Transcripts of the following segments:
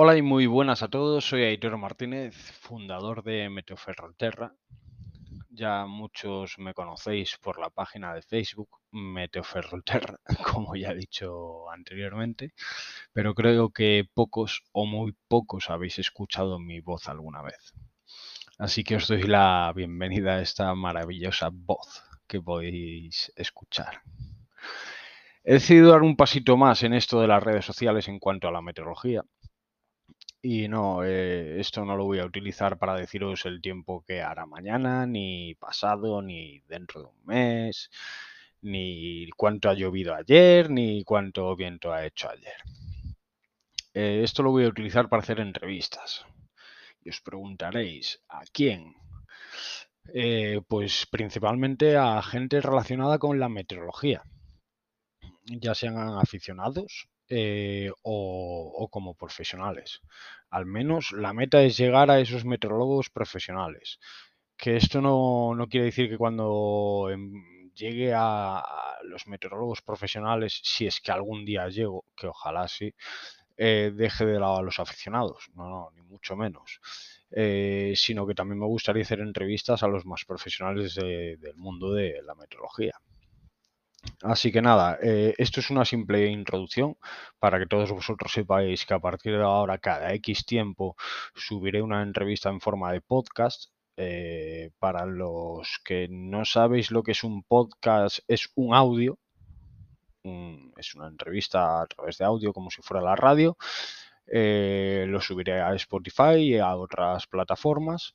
Hola y muy buenas a todos, soy Aitor Martínez, fundador de Meteoferrolterra. Ya muchos me conocéis por la página de Facebook Meteoferrolterra, como ya he dicho anteriormente, pero creo que pocos o muy pocos habéis escuchado mi voz alguna vez. Así que os doy la bienvenida a esta maravillosa voz que podéis escuchar. He decidido dar un pasito más en esto de las redes sociales en cuanto a la meteorología y no, eh, esto no lo voy a utilizar para deciros el tiempo que hará mañana, ni pasado, ni dentro de un mes, ni cuánto ha llovido ayer, ni cuánto viento ha hecho ayer. Eh, esto lo voy a utilizar para hacer entrevistas. Y os preguntaréis, ¿a quién? Eh, pues principalmente a gente relacionada con la meteorología, ya sean aficionados eh, o, como profesionales. Al menos la meta es llegar a esos meteorólogos profesionales. Que esto no, quiere decir que cuando em, llegue a, los meteorólogos profesionales, si es que algún día llego, que ojalá sí, eh, deje de lado a los aficionados. No, no, ni mucho menos. Eh, sino que también me gustaría hacer entrevistas a los más profesionales del mundo de la meteorología. Así que nada, eh, esto es una simple introducción para que todos vosotros sepáis que a partir de ahora, cada X tiempo, subiré una entrevista en forma de podcast. Eh, para los que no sabéis lo que es un podcast, es un audio. es una entrevista a través de audio, como si fuera la radio. Eh, lo subiré a Spotify y a otras plataformas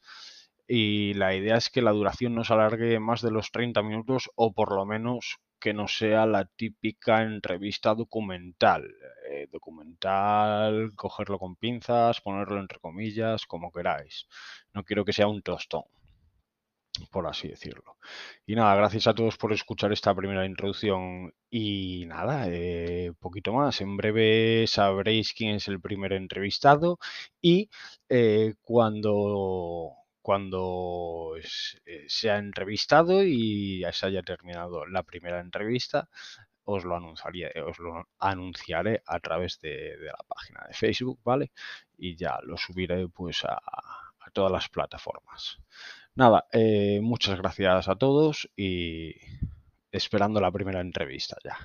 y la idea es que la duración no se alargue más de los 30 minutos o por lo menos que no sea la típica entrevista documental. Eh, documental, cogerlo con pinzas, ponerlo entre comillas, como queráis. No quiero que sea un tostón, por así decirlo. Y nada, gracias a todos por escuchar esta primera introducción. Y nada, eh, poquito más. En breve sabréis quién es el primer entrevistado y eh, cuando cuando eh, se ha entrevistado y se haya terminado la primera entrevista, os lo anunciaré, os lo anunciaré a través de, la página de Facebook, ¿vale? Y ya lo subiré pues a, todas las plataformas. Nada, eh, muchas gracias a todos y esperando la primera entrevista ya.